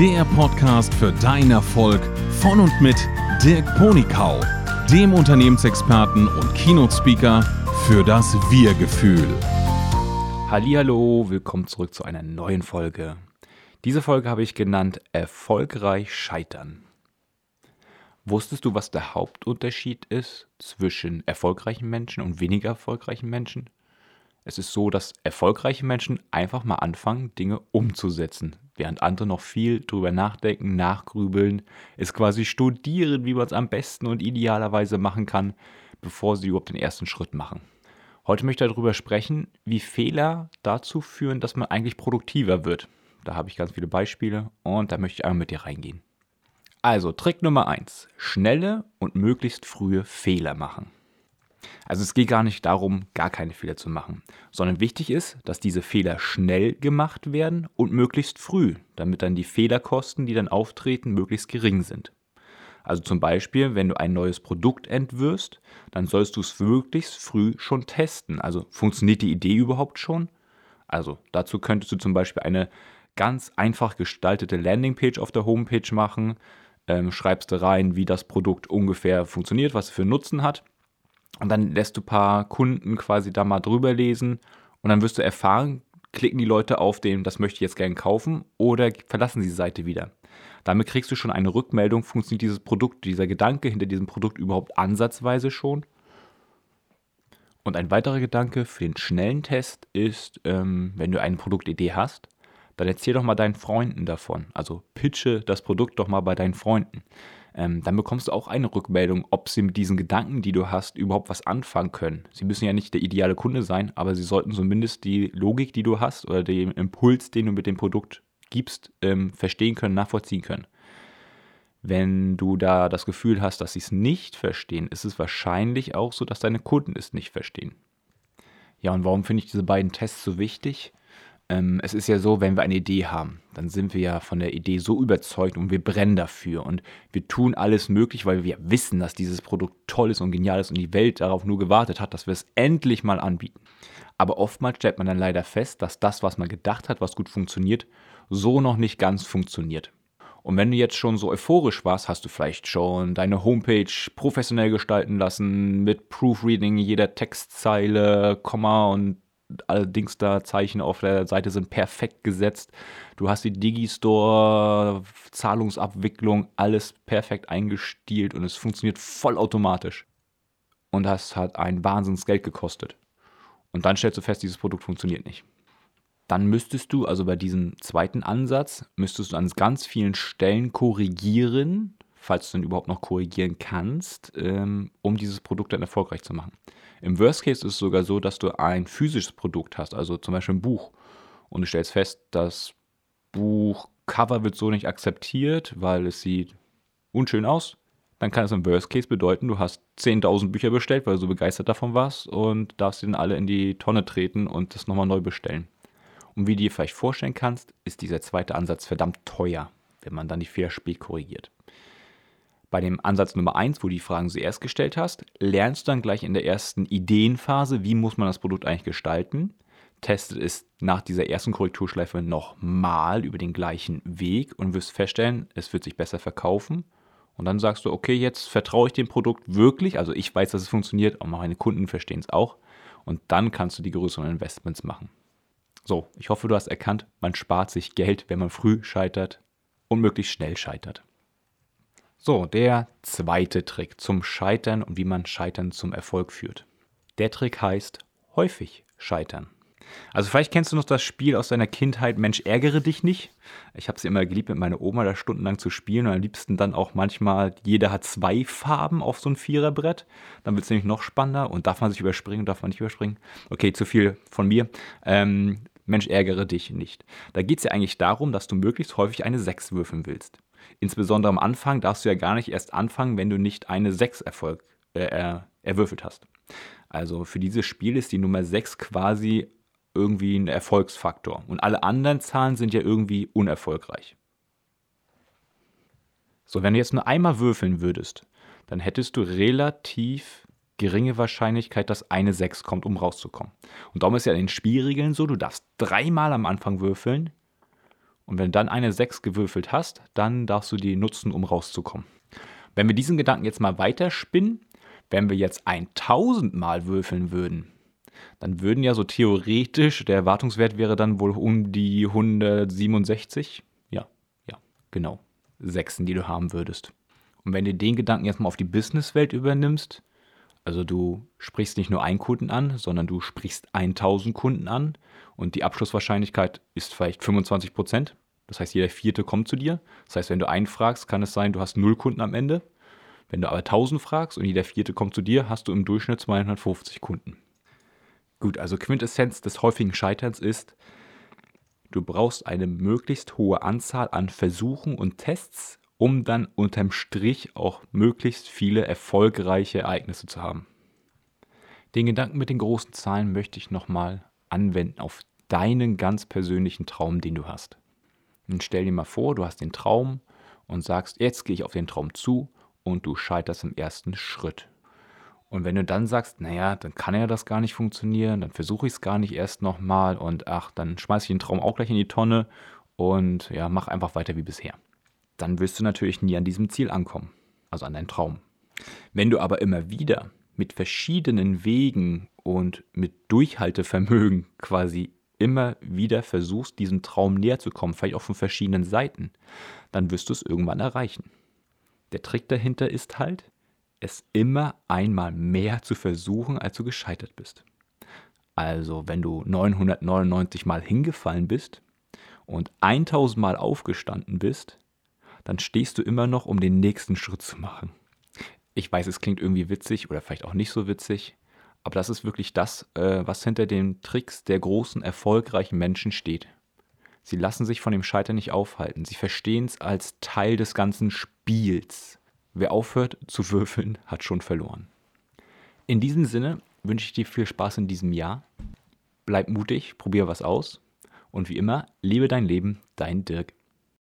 der Podcast für deinen Erfolg von und mit Dirk Ponikau, dem Unternehmensexperten und Keynote-Speaker für das Wir-Gefühl. Hallo, willkommen zurück zu einer neuen Folge. Diese Folge habe ich genannt Erfolgreich scheitern. Wusstest du, was der Hauptunterschied ist zwischen erfolgreichen Menschen und weniger erfolgreichen Menschen? Es ist so, dass erfolgreiche Menschen einfach mal anfangen, Dinge umzusetzen, während andere noch viel drüber nachdenken, nachgrübeln, es quasi studieren, wie man es am besten und idealerweise machen kann, bevor sie überhaupt den ersten Schritt machen. Heute möchte ich darüber sprechen, wie Fehler dazu führen, dass man eigentlich produktiver wird. Da habe ich ganz viele Beispiele und da möchte ich einmal mit dir reingehen. Also, Trick Nummer 1. Schnelle und möglichst frühe Fehler machen. Also es geht gar nicht darum, gar keine Fehler zu machen, sondern wichtig ist, dass diese Fehler schnell gemacht werden und möglichst früh, damit dann die Fehlerkosten, die dann auftreten, möglichst gering sind. Also zum Beispiel, wenn du ein neues Produkt entwirfst, dann sollst du es möglichst früh schon testen. Also funktioniert die Idee überhaupt schon? Also dazu könntest du zum Beispiel eine ganz einfach gestaltete Landingpage auf der Homepage machen, ähm, schreibst rein, wie das Produkt ungefähr funktioniert, was es für Nutzen hat und dann lässt du ein paar Kunden quasi da mal drüber lesen und dann wirst du erfahren, klicken die Leute auf den, das möchte ich jetzt gerne kaufen oder verlassen sie die Seite wieder. Damit kriegst du schon eine Rückmeldung, funktioniert dieses Produkt, dieser Gedanke hinter diesem Produkt überhaupt ansatzweise schon. Und ein weiterer Gedanke für den schnellen Test ist, ähm, wenn du eine Produktidee hast, dann erzähl doch mal deinen Freunden davon. Also pitche das Produkt doch mal bei deinen Freunden ähm, dann bekommst du auch eine Rückmeldung, ob sie mit diesen Gedanken, die du hast, überhaupt was anfangen können. Sie müssen ja nicht der ideale Kunde sein, aber sie sollten zumindest die Logik, die du hast oder den Impuls, den du mit dem Produkt gibst, ähm, verstehen können, nachvollziehen können. Wenn du da das Gefühl hast, dass sie es nicht verstehen, ist es wahrscheinlich auch so, dass deine Kunden es nicht verstehen. Ja, und warum finde ich diese beiden Tests so wichtig? Ähm, es ist ja so, wenn wir eine Idee haben, dann sind wir ja von der Idee so überzeugt und wir brennen dafür und wir tun alles möglich, weil wir wissen, dass dieses Produkt toll ist und genial ist und die Welt darauf nur gewartet hat, dass wir es endlich mal anbieten. Aber oftmals stellt man dann leider fest, dass das, was man gedacht hat, was gut funktioniert, so noch nicht ganz funktioniert. Und wenn du jetzt schon so euphorisch warst, hast du vielleicht schon deine Homepage professionell gestalten lassen, mit Proofreading jeder Textzeile, Komma und allerdings da Zeichen auf der Seite sind perfekt gesetzt. Du hast die Digistore, Zahlungsabwicklung, alles perfekt eingestielt und es funktioniert vollautomatisch. Und das hat ein Wahnsinnsgeld gekostet. Und dann stellst du fest, dieses Produkt funktioniert nicht. Dann müsstest du, also bei diesem zweiten Ansatz, müsstest du an ganz vielen Stellen korrigieren, falls du dann überhaupt noch korrigieren kannst, ähm, um dieses Produkt dann erfolgreich zu machen. Im Worst Case ist es sogar so, dass du ein physisches Produkt hast, also zum Beispiel ein Buch. Und du stellst fest, das Buchcover wird so nicht akzeptiert, weil es sieht unschön aus. Dann kann es im Worst Case bedeuten, du hast 10.000 Bücher bestellt, weil du so begeistert davon warst und darfst sie dann alle in die Tonne treten und das nochmal neu bestellen. Und wie du dir vielleicht vorstellen kannst, ist dieser zweite Ansatz verdammt teuer, wenn man dann die Fehler spät korrigiert. Bei dem Ansatz Nummer 1, wo du die Fragen zuerst gestellt hast, lernst du dann gleich in der ersten Ideenphase, wie muss man das Produkt eigentlich gestalten. Testet es nach dieser ersten Korrekturschleife nochmal über den gleichen Weg und wirst feststellen, es wird sich besser verkaufen. Und dann sagst du, okay, jetzt vertraue ich dem Produkt wirklich. Also ich weiß, dass es funktioniert, und meine Kunden verstehen es auch. Und dann kannst du die größeren Investments machen. So, ich hoffe, du hast erkannt, man spart sich Geld, wenn man früh scheitert und möglichst schnell scheitert. So, der zweite Trick zum Scheitern und wie man Scheitern zum Erfolg führt. Der Trick heißt häufig scheitern. Also vielleicht kennst du noch das Spiel aus deiner Kindheit, Mensch, ärgere dich nicht. Ich habe es immer geliebt, mit meiner Oma da stundenlang zu spielen und am liebsten dann auch manchmal, jeder hat zwei Farben auf so ein Viererbrett. Dann wird es nämlich noch spannender und darf man sich überspringen, darf man nicht überspringen. Okay, zu viel von mir. Ähm, Mensch, ärgere dich nicht. Da geht es ja eigentlich darum, dass du möglichst häufig eine 6 würfeln willst. Insbesondere am Anfang darfst du ja gar nicht erst anfangen, wenn du nicht eine 6 Erfolg, äh, erwürfelt hast. Also für dieses Spiel ist die Nummer 6 quasi irgendwie ein Erfolgsfaktor. Und alle anderen Zahlen sind ja irgendwie unerfolgreich. So, wenn du jetzt nur einmal würfeln würdest, dann hättest du relativ geringe Wahrscheinlichkeit, dass eine 6 kommt, um rauszukommen. Und darum ist ja in den Spielregeln so, du darfst dreimal am Anfang würfeln Und wenn du dann eine 6 gewürfelt hast, dann darfst du die nutzen, um rauszukommen. Wenn wir diesen Gedanken jetzt mal weiterspinnen, wenn wir jetzt 1000 Mal würfeln würden, dann würden ja so theoretisch, der Erwartungswert wäre dann wohl um die 167. Ja, ja, genau. Sechsen, die du haben würdest. Und wenn du den Gedanken jetzt mal auf die Businesswelt übernimmst, also du sprichst nicht nur einen Kunden an, sondern du sprichst 1000 Kunden an und die Abschlusswahrscheinlichkeit ist vielleicht 25 Prozent. Das heißt, jeder vierte kommt zu dir. Das heißt, wenn du einen fragst, kann es sein, du hast null Kunden am Ende. Wenn du aber 1000 fragst und jeder vierte kommt zu dir, hast du im Durchschnitt 250 Kunden. Gut, also Quintessenz des häufigen Scheiterns ist, du brauchst eine möglichst hohe Anzahl an Versuchen und Tests, um dann unterm Strich auch möglichst viele erfolgreiche Ereignisse zu haben. Den Gedanken mit den großen Zahlen möchte ich nochmal anwenden auf deinen ganz persönlichen Traum, den du hast. Und stell dir mal vor, du hast den Traum und sagst, jetzt gehe ich auf den Traum zu und du scheiterst im ersten Schritt. Und wenn du dann sagst, naja, dann kann ja das gar nicht funktionieren, dann versuche ich es gar nicht erst nochmal und ach, dann schmeiße ich den Traum auch gleich in die Tonne und ja, mach einfach weiter wie bisher. Dann wirst du natürlich nie an diesem Ziel ankommen, also an deinem Traum. Wenn du aber immer wieder mit verschiedenen Wegen und mit Durchhaltevermögen quasi immer wieder versuchst, diesem Traum näher zu kommen, vielleicht auch von verschiedenen Seiten, dann wirst du es irgendwann erreichen. Der Trick dahinter ist halt, es immer einmal mehr zu versuchen, als du gescheitert bist. Also, wenn du 999 Mal hingefallen bist und 1000 Mal aufgestanden bist, dann stehst du immer noch, um den nächsten Schritt zu machen. Ich weiß, es klingt irgendwie witzig oder vielleicht auch nicht so witzig, aber das ist wirklich das, äh, was hinter den Tricks der großen, erfolgreichen Menschen steht. Sie lassen sich von dem Scheitern nicht aufhalten. Sie verstehen es als Teil des ganzen Spiels. Wer aufhört zu würfeln, hat schon verloren. In diesem Sinne wünsche ich dir viel Spaß in diesem Jahr. Bleib mutig, probier was aus. Und wie immer, liebe dein Leben, dein Dirk.